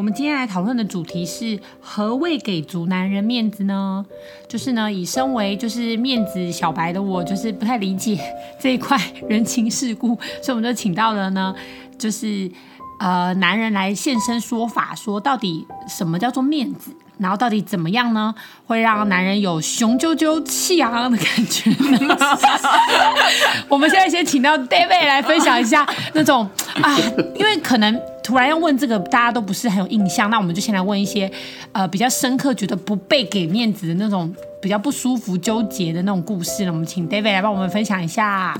我们今天来讨论的主题是何谓给足男人面子呢？就是呢，以身为就是面子小白的我，就是不太理解这一块人情世故，所以我们就请到了呢，就是呃男人来现身说法，说到底什么叫做面子，然后到底怎么样呢，会让男人有雄赳赳气昂昂的感觉呢？我们现在先请到 David 来分享一下那种啊，因为可能。突然要问这个，大家都不是很有印象，那我们就先来问一些，呃，比较深刻，觉得不被给面子的那种，比较不舒服、纠结的那种故事了。我们请 David 来帮我们分享一下。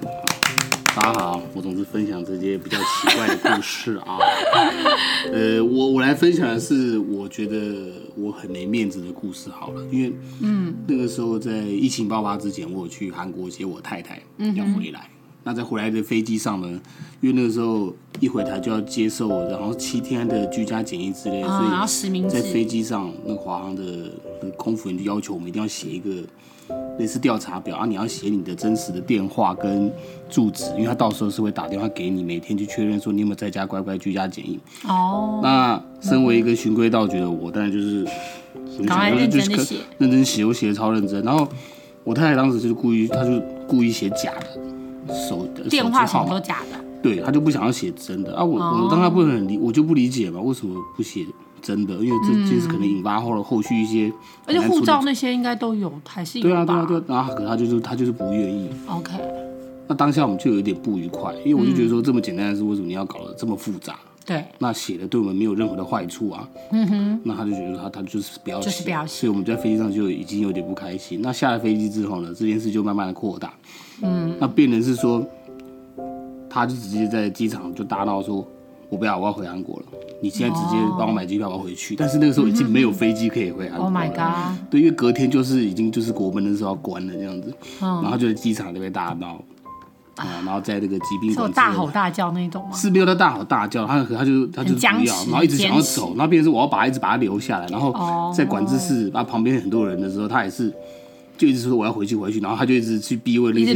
大家好，我总是分享这些比较奇怪的故事啊。呃，我我来分享的是我觉得我很没面子的故事好了，因为嗯，那个时候在疫情爆发之前，我有去韩国接我太太要回来。嗯那在回来的飞机上呢，因为那个时候一回台就要接受，然后七天的居家检疫之类所以在飞机上那个华航的空服员就要求我们一定要写一个类似调查表啊，你要写你的真实的电话跟住址，因为他到时候是会打电话给你，每天去确认说你有没有在家乖乖居家检疫。哦。那身为一个循规蹈矩的我，当然就是赶快认真写，认真写，我写的超认真。然后我太太当时就是故意，她就故意写假的。手的电话号码都假的，对，他就不想要写真的啊！我、哦、我当他不能理，我就不理解嘛，为什么不写真的？因为这件事可能引发后了后续一些，而且护照那些应该都有，还是有对啊对啊对啊，然后可他就是他就是不愿意。OK，那当下我们就有一点不愉快，因为我就觉得说这么简单的事，为什么你要搞得这么复杂？对，那写的对我们没有任何的坏处啊。嗯哼，那他就觉得他他就是不要写，就是不要写，所以我们在飞机上就已经有点不开心。那下了飞机之后呢，这件事就慢慢的扩大。嗯，那病人是说。他就直接在机场就大闹说：“我不要，我要回韩国了。你现在直接帮我买机票，我要回去。”但是那个时候已经没有飞机可以回韩国了。Oh my god！对，因为隔天就是已经就是国门的时候要关了这样子，然后就在机场那边大闹啊，然后在那个疾病馆大吼大叫那种吗？是没有他大吼大叫，他他就他就不要，然后一直想要走，然后变成是我要把他一直把他留下来，然后在管制室啊旁边很多人的时候，他也是。就一直说我要回去回去，然后他就一直去逼问那些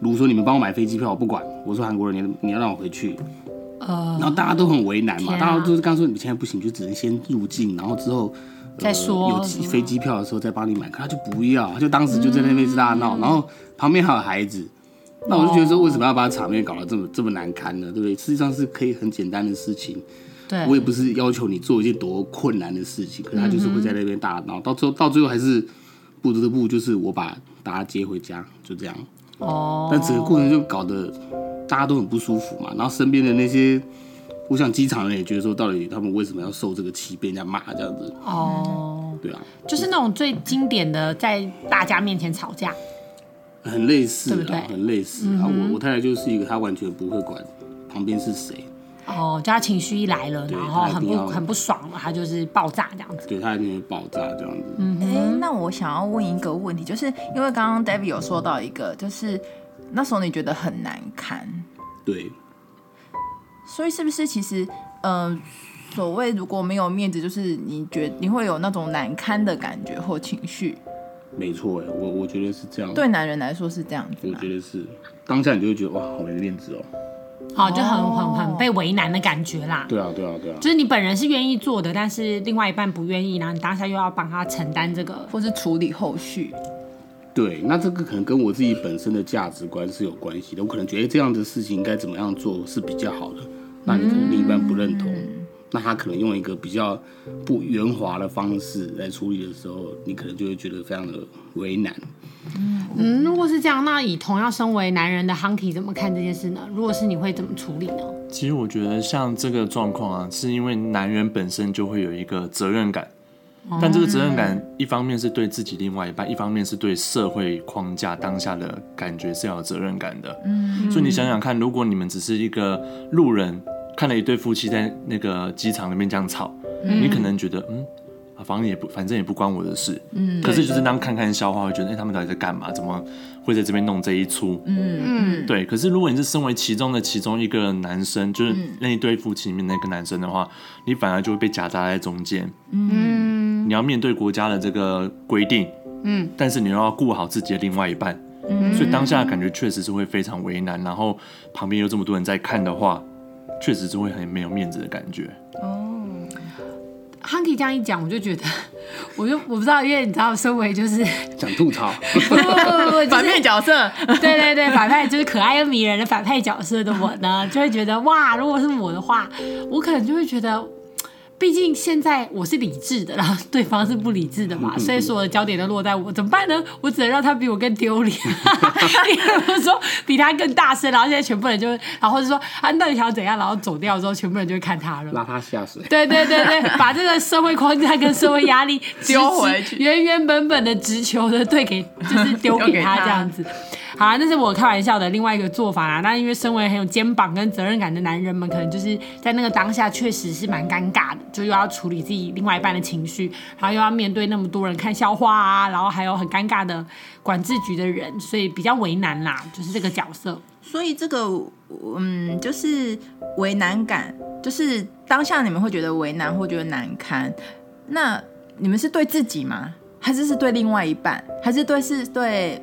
卢说，你们帮我买飞机票，我不管。我说韩国人，你你要让我回去。呃，然后大家都很为难嘛，啊、大家都是刚说你们现在不行，就只能先入境，然后之后、呃、再说有飞机票的时候再帮你买。可他就不要，他就当时就在那边大闹，嗯、然后旁边还有孩子。那我就觉得说，为什么要把场面搞得这么这么难堪呢？对不对？实际上是可以很简单的事情。对，我也不是要求你做一件多困难的事情，可是他就是会在那边大闹，到最后到最后还是。不得不就是我把大家接回家，就这样。哦。但整个过程就搞得大家都很不舒服嘛。然后身边的那些，我想机场人也觉得说，到底他们为什么要受这个气，被人家骂这样子？哦。对啊。就是那种最经典的，在大家面前吵架。很类似，对不对？很类似。然后我我太太就是一个，她完全不会管旁边是谁。哦，就她情绪一来了，然后很不很不爽了，他就是爆炸这样子。对，它一定会爆炸这样子。嗯，哎、欸，那我想要问一个问题，就是因为刚刚 David 有说到一个，就是那时候你觉得很难堪。对。所以是不是其实，嗯、呃，所谓如果没有面子，就是你觉你会有那种难堪的感觉或情绪？没错，哎，我我觉得是这样。对男人来说是这样子。我觉得是，当下你就会觉得哇，好没面子哦。哦，就很很很被为难的感觉啦。对啊，对啊，对啊。就是你本人是愿意做的，但是另外一半不愿意，然后你当下又要帮他承担这个，或是处理后续。对，那这个可能跟我自己本身的价值观是有关系的。我可能觉得这样的事情应该怎么样做是比较好的，那你可能另一半不认同。嗯那他可能用一个比较不圆滑的方式来处理的时候，你可能就会觉得非常的为难。嗯，如果是这样，那以同样身为男人的 Hunky 怎么看这件事呢？如果是你会怎么处理呢？其实我觉得像这个状况啊，是因为男人本身就会有一个责任感，但这个责任感一方面是对自己另外一半，一方面是对社会框架当下的感觉是要有责任感的。嗯，所以你想想看，如果你们只是一个路人。看了一对夫妻在那个机场里面这样吵，嗯、你可能觉得，嗯，反正也不反正也不关我的事。嗯，可是就是当看看笑话，会觉得哎、欸，他们到底在干嘛？怎么会在这边弄这一出？嗯嗯，对。可是如果你是身为其中的其中一个男生，就是那一对夫妻里面那个男生的话，你反而就会被夹杂在中间。嗯，你要面对国家的这个规定，嗯，但是你又要顾好自己的另外一半，嗯，所以当下的感觉确实是会非常为难。然后旁边有这么多人在看的话，确实是会很没有面子的感觉。哦。Hunky 这样一讲，我就觉得，我就我不知道，因为你知道，身为就是 想吐槽，不不不不，就是、反派角色，对对对，反派就是可爱又迷人的反派角色的我呢，就会觉得哇，如果是我的话，我可能就会觉得。毕竟现在我是理智的，然 后对方是不理智的嘛，所以所有的焦点都落在我，怎么办呢？我只能让他比我更丢脸，比如说比他更大声，然后现在全部人就，然后就说啊，到底想要怎样？然后走掉之后，全部人就会看他了，拉他下水。对对对对，把这个社会框架跟社会压力丢回去，原原本本的直球的对给，就是丢给他这样子。好啦，那是我开玩笑的另外一个做法啦。那因为身为很有肩膀跟责任感的男人们，可能就是在那个当下确实是蛮尴尬的，就又要处理自己另外一半的情绪，然后又要面对那么多人看笑话啊，然后还有很尴尬的管制局的人，所以比较为难啦，就是这个角色。所以这个嗯，就是为难感，就是当下你们会觉得为难或觉得难堪，那你们是对自己吗？还是是对另外一半？还是对是对？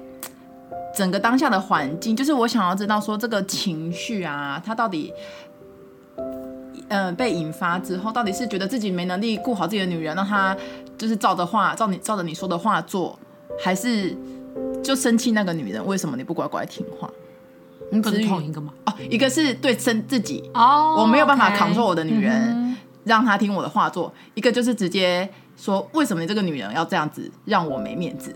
整个当下的环境，就是我想要知道说这个情绪啊，它到底，呃，被引发之后，到底是觉得自己没能力顾好自己的女人，让她就是照着话，照你照着你说的话做，还是就生气那个女人为什么你不乖乖听话？你不是同一个吗？哦，一个是对生自己哦，我没有办法 control 我的女人，嗯、让她听我的话做；一个就是直接说为什么你这个女人要这样子让我没面子？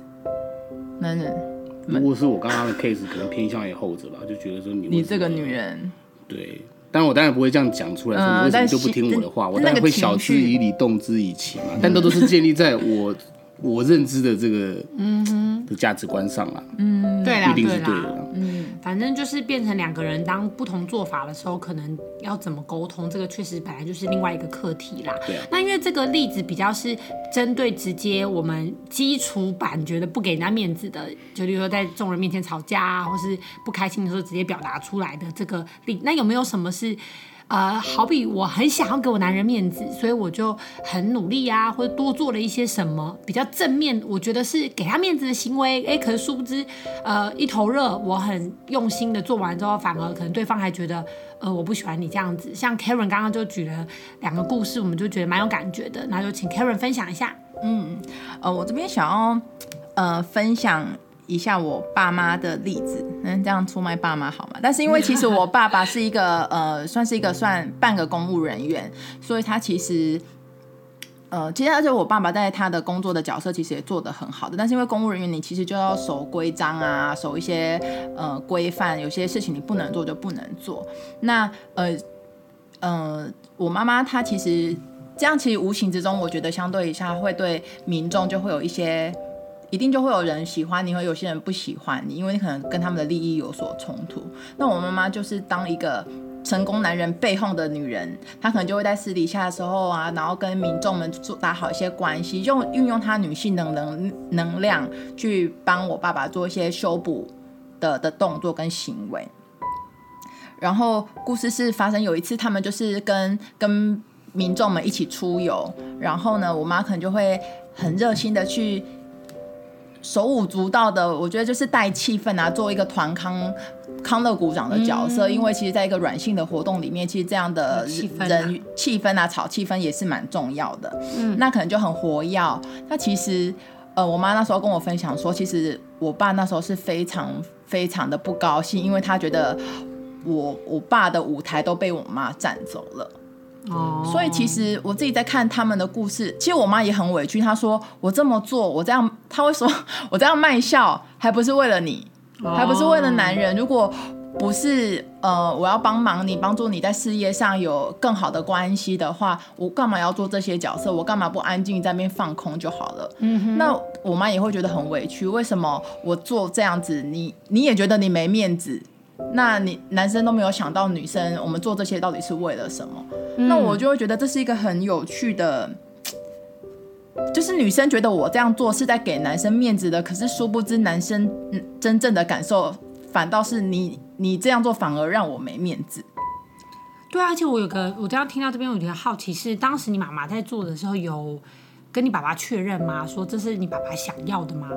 男人。如果是我刚刚的 case，可能偏向于后者吧，就觉得说你你这个女人，对，但我当然不会这样讲出来，说你为什么就不听我的话？呃、我当然会晓之以理，动之以情嘛。但这都是建立在我我认知的这个嗯的价值观上了，嗯，对啦，一定是对的。嗯，反正就是变成两个人当不同做法的时候，可能要怎么沟通，这个确实本来就是另外一个课题啦。对啊。那因为这个例子比较是针对直接我们基础版觉得不给人家面子的，就例如说在众人面前吵架啊，或是不开心的时候直接表达出来的这个例，那有没有什么是？呃，好比我很想要给我男人面子，所以我就很努力啊，或者多做了一些什么比较正面，我觉得是给他面子的行为。哎，可是殊不知，呃，一头热，我很用心的做完之后，反而可能对方还觉得，呃，我不喜欢你这样子。像 Karen 刚刚就举了两个故事，我们就觉得蛮有感觉的，那就请 Karen 分享一下。嗯，呃，我这边想要呃分享。一下我爸妈的例子，嗯，这样出卖爸妈好吗？但是因为其实我爸爸是一个呃，算是一个算半个公务人员，所以他其实呃，其实而且我爸爸在他的工作的角色其实也做得很好的。但是因为公务人员，你其实就要守规章啊，守一些呃规范，有些事情你不能做就不能做。那呃呃，我妈妈她其实这样，其实无形之中，我觉得相对一下会对民众就会有一些。一定就会有人喜欢你，和有些人不喜欢你，因为你可能跟他们的利益有所冲突。那我妈妈就是当一个成功男人背后的女人，她可能就会在私底下的时候啊，然后跟民众们打好一些关系，用运用她女性的能能量去帮我爸爸做一些修补的的动作跟行为。然后故事是发生有一次，他们就是跟跟民众们一起出游，然后呢，我妈可能就会很热心的去。手舞足蹈的，我觉得就是带气氛啊，做一个团康康乐鼓掌的角色。嗯、因为其实，在一个软性的活动里面，其实这样的人气氛啊，炒气氛也是蛮重要的。嗯，那可能就很活跃。那其实，呃，我妈那时候跟我分享说，其实我爸那时候是非常非常的不高兴，因为他觉得我我爸的舞台都被我妈占走了。哦，所以其实我自己在看他们的故事，其实我妈也很委屈。她说：“我这么做，我这样，她会说 我这样卖笑，还不是为了你，还不是为了男人。如果不是呃，我要帮忙你，帮助你在事业上有更好的关系的话，我干嘛要做这些角色？我干嘛不安静在那边放空就好了？嗯哼。那我妈也会觉得很委屈。为什么我做这样子，你你也觉得你没面子？那你男生都没有想到女生，我们做这些到底是为了什么？那我就会觉得这是一个很有趣的，就是女生觉得我这样做是在给男生面子的，可是殊不知男生嗯真正的感受反倒是你你这样做反而让我没面子。对啊，而且我有个我这样听到这边，我觉得好奇是当时你妈妈在做的时候有跟你爸爸确认吗？说这是你爸爸想要的吗？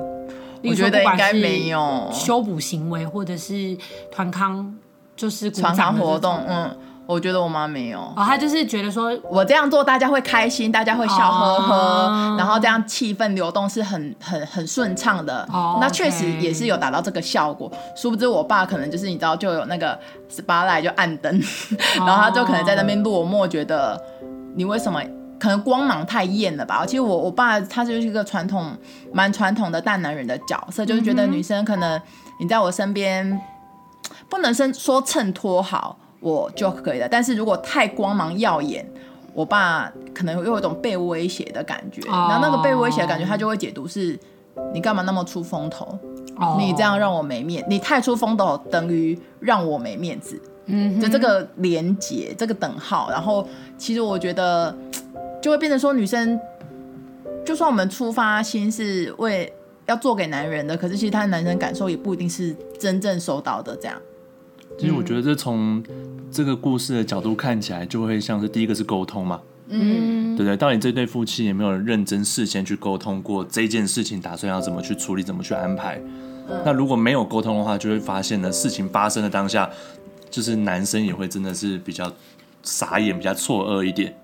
我觉得应该没有修补行为或者是团康就是团康活动，嗯。我觉得我妈没有哦，她就是觉得说我这样做大家会开心，大家会笑呵呵，哦、然后这样气氛流动是很很很顺畅的。哦，那确实也是有达到这个效果。殊不知我爸可能就是你知道就有那个 spotlight 就暗灯，哦、然后他就可能在那边落寞，觉得你为什么可能光芒太艳了吧？其实我我爸他就是一个传统蛮传统的大男人的角色，就是觉得女生可能你在我身边不能说说衬托好。我就可以了，但是如果太光芒耀眼，我爸可能又有一种被威胁的感觉，然后那个被威胁的感觉，他就会解读是，你干嘛那么出风头？你这样让我没面，你太出风头等于让我没面子。嗯，就这个连结，这个等号，然后其实我觉得就会变成说，女生就算我们出发心是为要做给男人的，可是其实他的男生感受也不一定是真正收到的这样。其实我觉得这从这个故事的角度看起来，就会像是第一个是沟通嘛，嗯，对不对？到底这对夫妻有没有认真事先去沟通过这件事情，打算要怎么去处理，怎么去安排？嗯、那如果没有沟通的话，就会发现呢，事情发生的当下，就是男生也会真的是比较傻眼，比较错愕一点，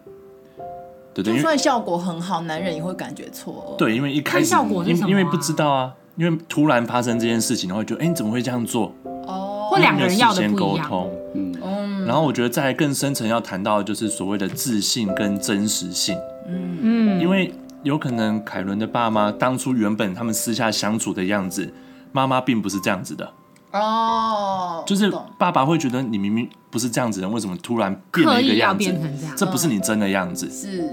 对不对？就算效果很好，男人也会感觉错愕。对，因为一开始效果是什么、啊、因为不知道啊，因为突然发生这件事情，然后就哎，你怎么会这样做？哦或两个人要的不一样，嗯，然后我觉得在更深层要谈到的就是所谓的自信跟真实性，嗯嗯，因为有可能凯伦的爸妈当初原本他们私下相处的样子，妈妈并不是这样子的，哦，就是爸爸会觉得你明明不是这样子的人，为什么突然变了一个样子？这，这不是你真的样子，是，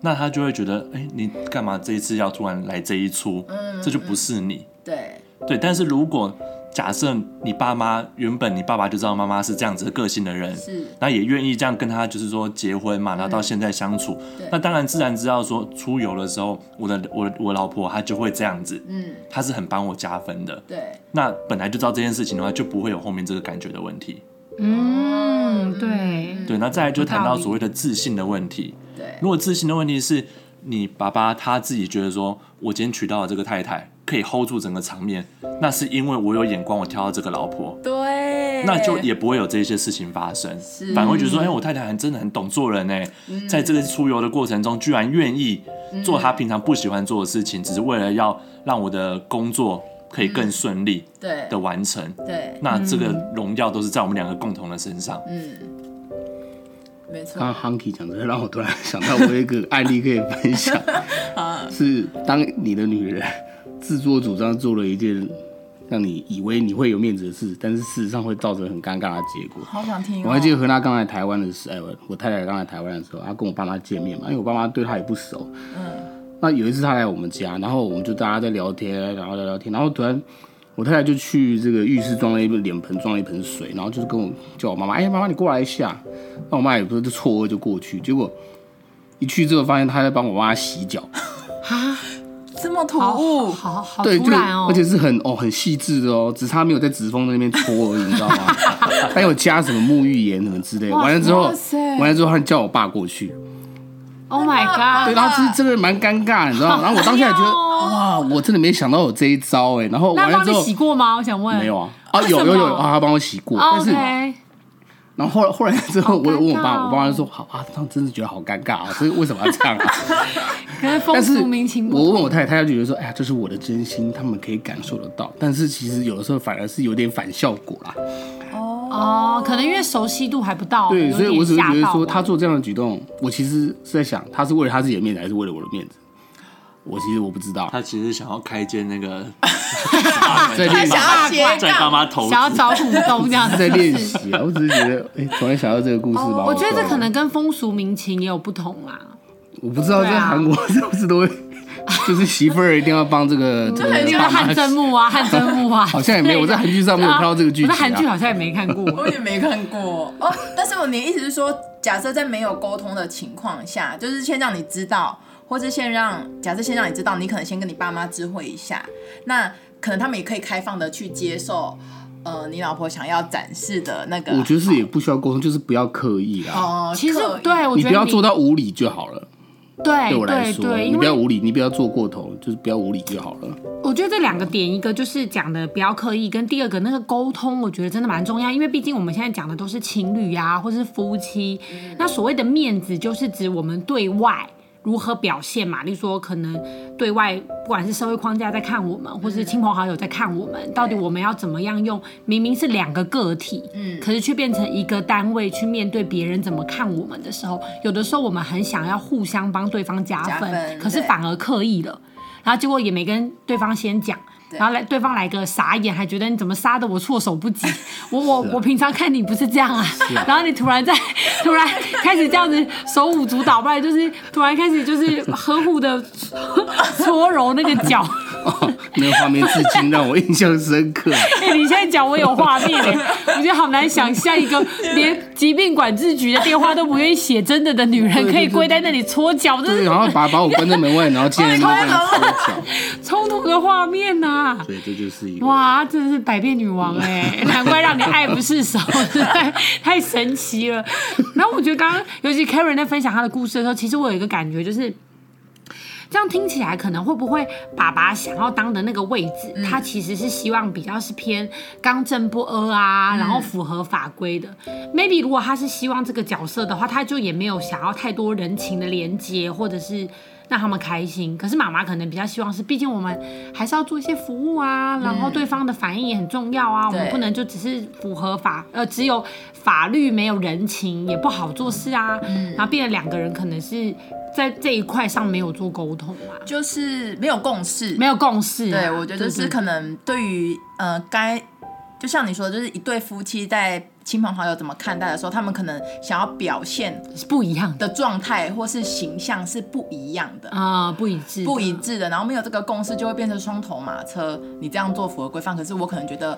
那他就会觉得，哎，你干嘛这一次要突然来这一出？嗯，这就不是你，对对，但是如果。假设你爸妈原本你爸爸就知道妈妈是这样子的个性的人，是，那也愿意这样跟他就是说结婚嘛，然后到现在相处，嗯、那当然自然知道说出游的时候，我的我我老婆她就会这样子，嗯，她是很帮我加分的，对，那本来就知道这件事情的话，就不会有后面这个感觉的问题，嗯，对，对，那再来就谈到所谓的自信的问题，对，如果自信的问题是你爸爸他自己觉得说，我今天娶到了这个太太。可以 hold 住整个场面，那是因为我有眼光，我挑到这个老婆，对，那就也不会有这些事情发生，是。反而会觉得说，哎、欸，我太太还真的很懂做人呢，嗯、在这个出游的过程中，居然愿意做她平常不喜欢做的事情，嗯、只是为了要让我的工作可以更顺利，对。的完成，对，对那这个荣耀都是在我们两个共同的身上，嗯，没错。刚刚 Hunky 讲的，让我突然想到，我有一个案例可以分享，是当你的女人。自作主张做了一件让你以为你会有面子的事，但是事实上会造成很尴尬的结果。好想听、哦。我还记得和他刚来台湾的时候，我太太刚来台湾的时候，她跟我爸妈见面嘛，因为我爸妈对她也不熟。嗯。那有一次她来我们家，然后我们就大家在聊天，然后聊聊天，然后突然我太太就去这个浴室装了一个脸盆，装了一盆水，然后就是跟我叫我妈妈，哎，妈妈你过来一下。那我妈也不是就错愕就过去，结果一去之后发现她在帮我妈洗脚。哈。这么突兀，好好好，对，就而且是很哦很细致的哦，只差没有在指缝那边搓而已，你知道吗？还有加什么沐浴盐什么之类的。完了之后，完了之后，他叫我爸过去。Oh my god！对，然后其实真的蛮尴尬，你知道吗？然后我当下也觉得哇，我真的没想到有这一招哎。然后完了之后，洗过吗？我想问。没有啊，啊有有有啊，他帮我洗过，但是。然后后来后来之后，我有问我爸，我爸就说：“好啊，他真的觉得好尴尬啊，所以为什么要这样啊？” 但是，我问我太太，她就觉得说：“哎呀，这是我的真心，他们可以感受得到。”但是其实有的时候反而是有点反效果啦。哦，可能因为熟悉度还不到。对，所以我只是觉得说，他做这样的举动，我其实是在想，他是为了他自己的面子，还是为了我的面子？我其实我不知道，他其实想要开间那个，在练习，在爸妈头，想要找股东这样子，在练习啊。我只是觉得，哎，突然想到这个故事吧。我觉得这可能跟风俗民情也有不同啦。我不知道在韩国是不是都会，就是媳妇儿一定要帮这个 这个汗蒸木啊，汗蒸木啊，好像也没有。我在韩剧上没有看到这个剧情，韩剧好像也没看过，我也没看过哦。但是我你的意思是说，假设在没有沟通的情况下，就是先让你知道。或者先让假设先让你知道，你可能先跟你爸妈知会一下，那可能他们也可以开放的去接受。呃，你老婆想要展示的那个，我觉得是也不需要沟通，就是不要刻意啊。哦，其实对我觉得你不要做到无理就好了。对对我来说，你不要无理，你不要做过头，就是不要无理就好了。我觉得这两个点，一个就是讲的不要刻意，跟第二个那个沟通，我觉得真的蛮重要，因为毕竟我们现在讲的都是情侣啊，或是夫妻，那所谓的面子，就是指我们对外。如何表现嘛？例如说，可能对外不管是社会框架在看我们，或是亲朋好友在看我们，到底我们要怎么样用？明明是两个个体，嗯，可是却变成一个单位去面对别人怎么看我们的时候，有的时候我们很想要互相帮对方加分，加分，可是反而刻意了，然后结果也没跟对方先讲。然后来对方来个傻眼，还觉得你怎么杀得我措手不及？我我我平常看你不是这样啊，然后你突然在 突然开始这样子手舞足蹈，不然就是突然开始就是呵护的搓 揉那个脚。哦，那个画面至今让我印象深刻。哎、欸，你现在讲我有画面哎，我觉得好难想象一个连疾病管制局的电话都不愿意写真的的女人，可以跪在那里搓脚，对，然后把把我关在门外，然后进来那边搓脚，冲突的画面呐、啊。对，这就是一个哇，真的是百变女王哎，难怪让你爱不释手，太太神奇了。然后我觉得刚刚，尤其 Karen 在分享她的故事的时候，其实我有一个感觉，就是这样听起来，可能会不会爸爸想要当的那个位置，嗯、他其实是希望比较是偏刚正不阿啊，然后符合法规的。嗯、Maybe 如果他是希望这个角色的话，他就也没有想要太多人情的连接，或者是。让他们开心，可是妈妈可能比较希望是，毕竟我们还是要做一些服务啊，然后对方的反应也很重要啊，嗯、我们不能就只是符合法，呃，只有法律没有人情也不好做事啊。嗯、然后变成两个人可能是在这一块上没有做沟通啊，就是没有共识，没有共识、啊。对，我觉得是可能对于呃该。就像你说的，就是一对夫妻在亲朋好友怎么看待的时候，他们可能想要表现不一样的状态，或是形象是不一样的啊，不一致，不一致的。然后没有这个共识，就会变成双头马车。你这样做符合规范，可是我可能觉得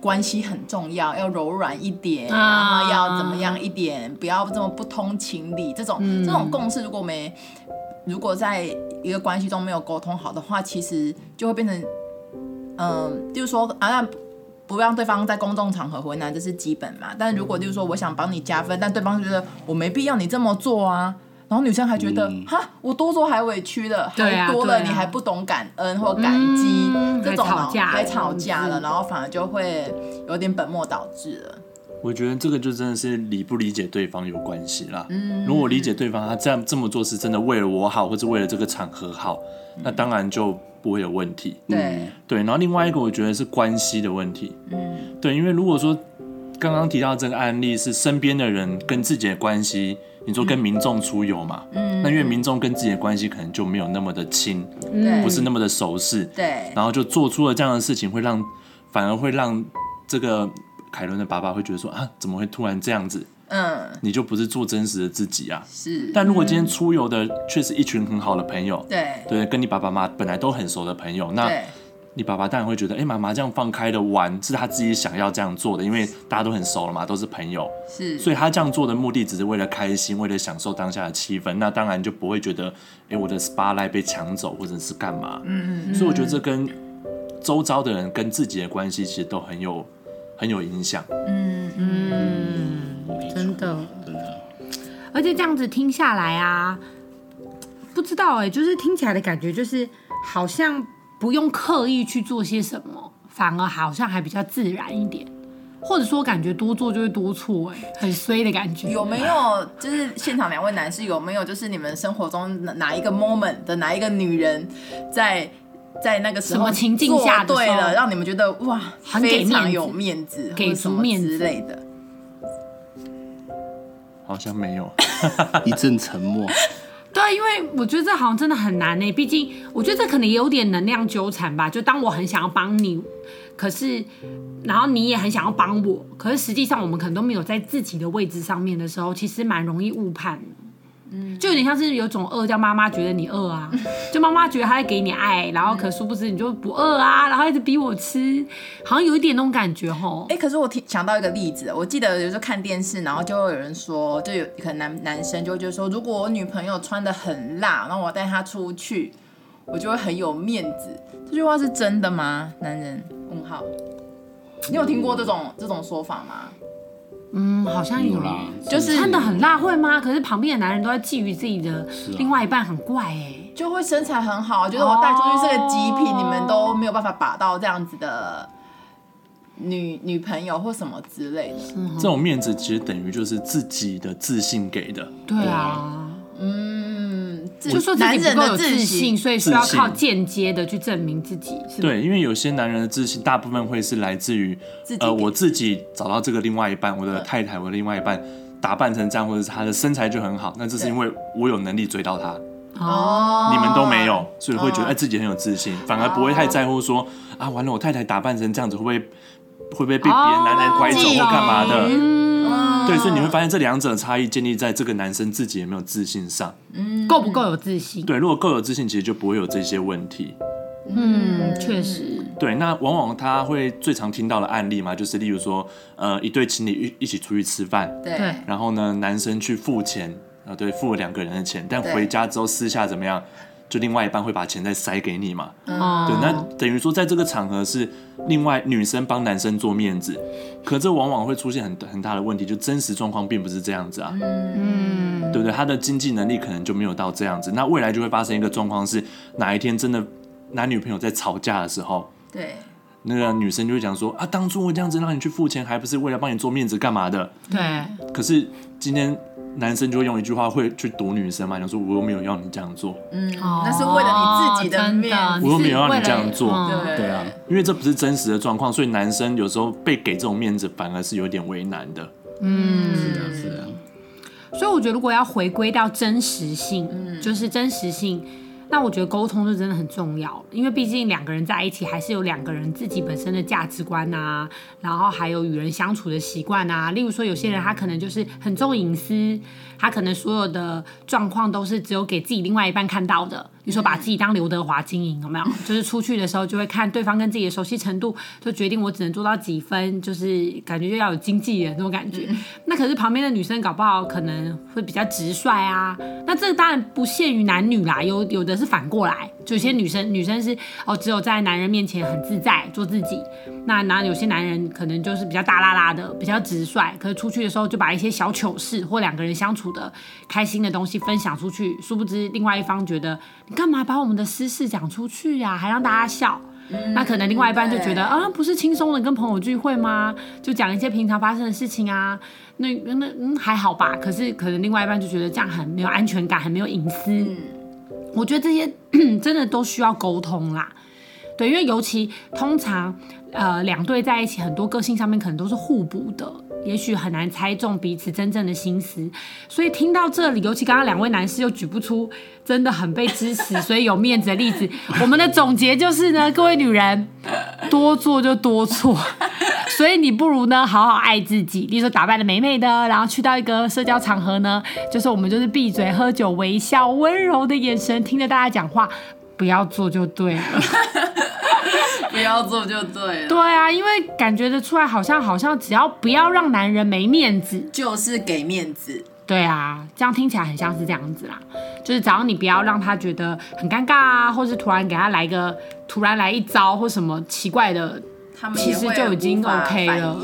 关系很重要，要柔软一点，然后要怎么样一点，不要这么不通情理。这种、嗯、这种共识，如果没如果在一个关系中没有沟通好的话，其实就会变成嗯、呃，就是说啊那。不让对方在公众场合为难，这是基本嘛。但如果就是说，我想帮你加分，但对方觉得我没必要你这么做啊，然后女生还觉得哈、嗯，我多做还委屈了，还多了你还不懂感恩或感激，嗯、这种还吵架，还吵架了，然后反而就会有点本末倒置了。我觉得这个就真的是理不理解对方有关系啦。嗯，如果理解对方他这样这么做是真的为了我好，或者为了这个场合好，那当然就。不会有问题，对、嗯、对，然后另外一个我觉得是关系的问题，嗯，对，因为如果说刚刚提到这个案例是身边的人跟自己的关系，你说跟民众出游嘛，嗯，那因为民众跟自己的关系可能就没有那么的亲，对，不是那么的熟识，对，然后就做出了这样的事情，会让反而会让这个凯伦的爸爸会觉得说啊，怎么会突然这样子？嗯，你就不是做真实的自己啊。是，但如果今天出游的却是一群很好的朋友，对对，跟你爸爸妈妈本来都很熟的朋友，那你爸爸当然会觉得，哎、欸，妈妈这样放开的玩是他自己想要这样做的，因为大家都很熟了嘛，都是朋友，是，所以他这样做的目的只是为了开心，为了享受当下的气氛，那当然就不会觉得，哎、欸，我的 spotlight 被抢走或者是干嘛。嗯嗯，所以我觉得这跟周遭的人跟自己的关系其实都很有很有影响。嗯嗯。真的，真的，而且这样子听下来啊，不知道哎、欸，就是听起来的感觉就是好像不用刻意去做些什么，反而好像还比较自然一点，或者说感觉多做就会多错哎、欸，很衰的感觉。有没有？就是现场两位男士有没有？就是你们生活中哪一个 moment 的哪一个女人在在那个什么情境下对了，让你们觉得哇，非常有面子，给足面子之类的。好像没有，一阵沉默。对，因为我觉得这好像真的很难呢。毕竟，我觉得这可能也有点能量纠缠吧。就当我很想要帮你，可是，然后你也很想要帮我，可是实际上我们可能都没有在自己的位置上面的时候，其实蛮容易误判。嗯，就有点像是有种饿，叫妈妈觉得你饿啊，就妈妈觉得她在给你爱，然后可殊不知你就不饿啊，然后一直逼我吃，好像有一点那种感觉吼。哎、欸，可是我听想到一个例子，我记得有时候看电视，然后就会有人说，就有可能男男生就会觉得说，如果我女朋友穿得很辣，然后我带她出去，我就会很有面子。这句话是真的吗？男人问号，你有听过这种这种说法吗？嗯，好像有，有啦，就是穿的很辣会吗？可是旁边的男人都在觊觎自己的另外一半，很怪哎、欸，就会身材很好，觉得我带出去是个极品，哦、你们都没有办法把到这样子的女女朋友或什么之类的。嗯、这种面子其实等于就是自己的自信给的。对啊，嗯。就说自己不够有自信，所以需要靠间接的去证明自己。是对，因为有些男人的自信，大部分会是来自于呃，我自己找到这个另外一半，我的太太，我的另外一半打扮成这样，或者是他的身材就很好，那这是因为我有能力追到他。哦，你们都没有，所以会觉得哎自己很有自信，反而不会太在乎说啊，完了我太太打扮成这样子，会不会会不会被别人男人拐走或干嘛的？对，所以你会发现这两者的差异建立在这个男生自己有没有自信上，嗯，够不够有自信？对，如果够有自信，其实就不会有这些问题。嗯，确实。对，那往往他会最常听到的案例嘛，就是例如说，呃，一对情侣一一起出去吃饭，对，然后呢，男生去付钱，啊，对，付了两个人的钱，但回家之后私下怎么样？就另外一半会把钱再塞给你嘛？哦，对，那等于说在这个场合是另外女生帮男生做面子，可这往往会出现很很大的问题，就真实状况并不是这样子啊。嗯，对不对？他的经济能力可能就没有到这样子，那未来就会发生一个状况是，哪一天真的男女朋友在吵架的时候，对，那个女生就会讲说啊，当初我这样子让你去付钱，还不是为了帮你做面子干嘛的？对，可是今天。男生就会用一句话会去堵女生嘛，讲说我又没有要你这样做，嗯，那是为了你自己的面，我又没有要你这样做，对。对啊，因为这不是真实的状况，所以男生有时候被给这种面子反而是有点为难的，嗯，是啊是啊，所以我觉得如果要回归到真实性，嗯，就是真实性。那我觉得沟通是真的很重要，因为毕竟两个人在一起，还是有两个人自己本身的价值观啊，然后还有与人相处的习惯啊。例如说，有些人他可能就是很重隐私，他可能所有的状况都是只有给自己另外一半看到的。比如说，把自己当刘德华经营，有没有？就是出去的时候就会看对方跟自己的熟悉程度，就决定我只能做到几分，就是感觉就要有经纪人那种感觉。那可是旁边的女生搞不好可能会比较直率啊。那这个当然不限于男女啦，有有的是反过来，就有些女生女生是哦，只有在男人面前很自在做自己。那那有些男人可能就是比较大啦啦的，比较直率，可是出去的时候就把一些小糗事或两个人相处的开心的东西分享出去，殊不知另外一方觉得。干嘛把我们的私事讲出去呀、啊？还让大家笑？嗯、那可能另外一半就觉得啊，不是轻松的跟朋友聚会吗？就讲一些平常发生的事情啊。那那嗯还好吧。可是可能另外一半就觉得这样很没有安全感，很没有隐私。嗯、我觉得这些 真的都需要沟通啦。对，因为尤其通常呃两对在一起，很多个性上面可能都是互补的。也许很难猜中彼此真正的心思，所以听到这里，尤其刚刚两位男士又举不出真的很被支持，所以有面子的例子，我们的总结就是呢，各位女人多做就多错，所以你不如呢好好爱自己，例如说打扮的美美的，然后去到一个社交场合呢，就是我们就是闭嘴喝酒微笑，温柔的眼神听着大家讲话，不要做就对了。不要做就对了。对啊，因为感觉得出来，好像好像只要不要让男人没面子，就是给面子。对啊，这样听起来很像是这样子啦。就是只要你不要让他觉得很尴尬啊，或是突然给他来个突然来一招或什么奇怪的，他们其实就已经 OK 了。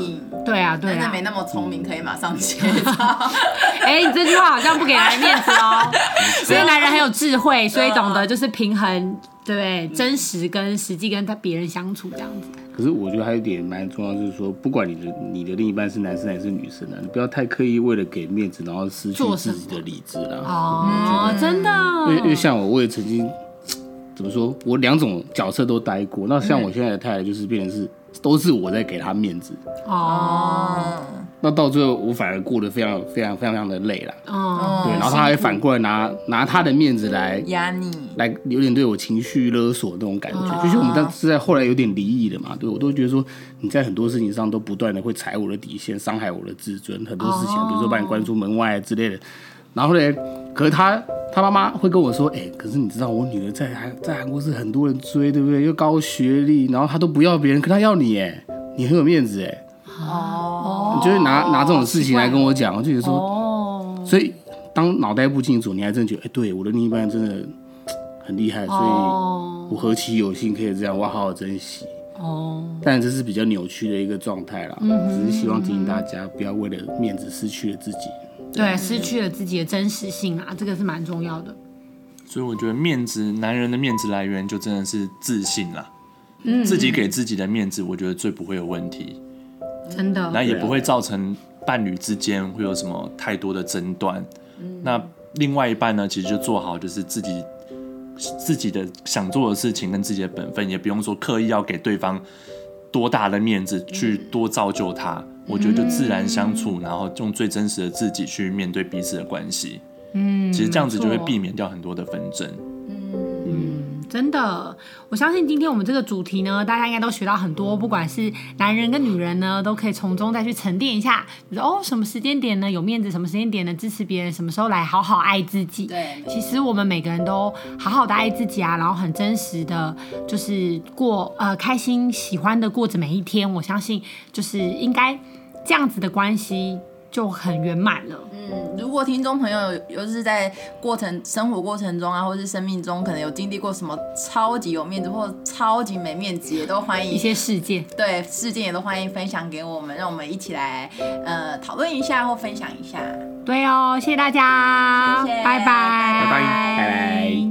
对啊，对啊。男人没那么聪明，可以马上接。哎、欸，你这句话好像不给男人面子哦。所以男人很有智慧，所以懂得就是平衡。对，真实跟实际跟他别人相处这样子。可是我觉得还有一点蛮重要，就是说，不管你的你的另一半是男生还是女生啊，你不要太刻意为了给面子，然后失去自己的理智了。哦，真的。因为因为像我，我也曾经 怎么说，我两种角色都待过。那像我现在的太太，就是变成是都是我在给他面子。哦。那到最后，我反而过得非常非常非常非常的累了。哦，对，然后他还反过来拿拿他的面子来压你，来有点对我情绪勒索那种感觉。就是我们当时在后来有点离异了嘛，对我都觉得说你在很多事情上都不断的会踩我的底线，伤害我的自尊。很多事情，比如说把你关出门外之类的，然后呢，可是他他妈妈会跟我说，哎、欸，可是你知道我女儿在韩在韩国是很多人追，对不对？又高学历，然后她都不要别人，可她要你，哎，你很有面子，哎。哦，你就会拿拿这种事情来跟我讲，我就觉得说，哦，所以当脑袋不清楚，你还真觉得，哎、欸，对，我的另一半真的很厉害，所以我何其有幸可以这样，我要好好珍惜。哦，但这是比较扭曲的一个状态啦，只是希望提醒大家不要为了面子失去了自己。对，失去了自己的真实性啊，这个是蛮重要的。所以我觉得面子，男人的面子来源就真的是自信啦。嗯，自己给自己的面子，我觉得最不会有问题。真的，那也不会造成伴侣之间会有什么太多的争端。嗯那另外一半呢，其实就做好就是自己自己的想做的事情跟自己的本分，也不用说刻意要给对方多大的面子去多造就他。我觉得就自然相处，然后用最真实的自己去面对彼此的关系。嗯，其实这样子就会避免掉很多的纷争。真的，我相信今天我们这个主题呢，大家应该都学到很多，不管是男人跟女人呢，都可以从中再去沉淀一下，就是哦，什么时间点呢有面子，什么时间点呢支持别人，什么时候来好好爱自己。对，其实我们每个人都好好的爱自己啊，然后很真实的，就是过呃开心喜欢的过着每一天。我相信就是应该这样子的关系。就很圆满了。嗯，如果听众朋友又是在过程生活过程中啊，或是生命中可能有经历过什么超级有面子或超级没面子，也都欢迎一些事件。对，事件也都欢迎分享给我们，让我们一起来呃讨论一下或分享一下。对哦，谢谢大家，谢谢，拜拜，拜拜，拜拜。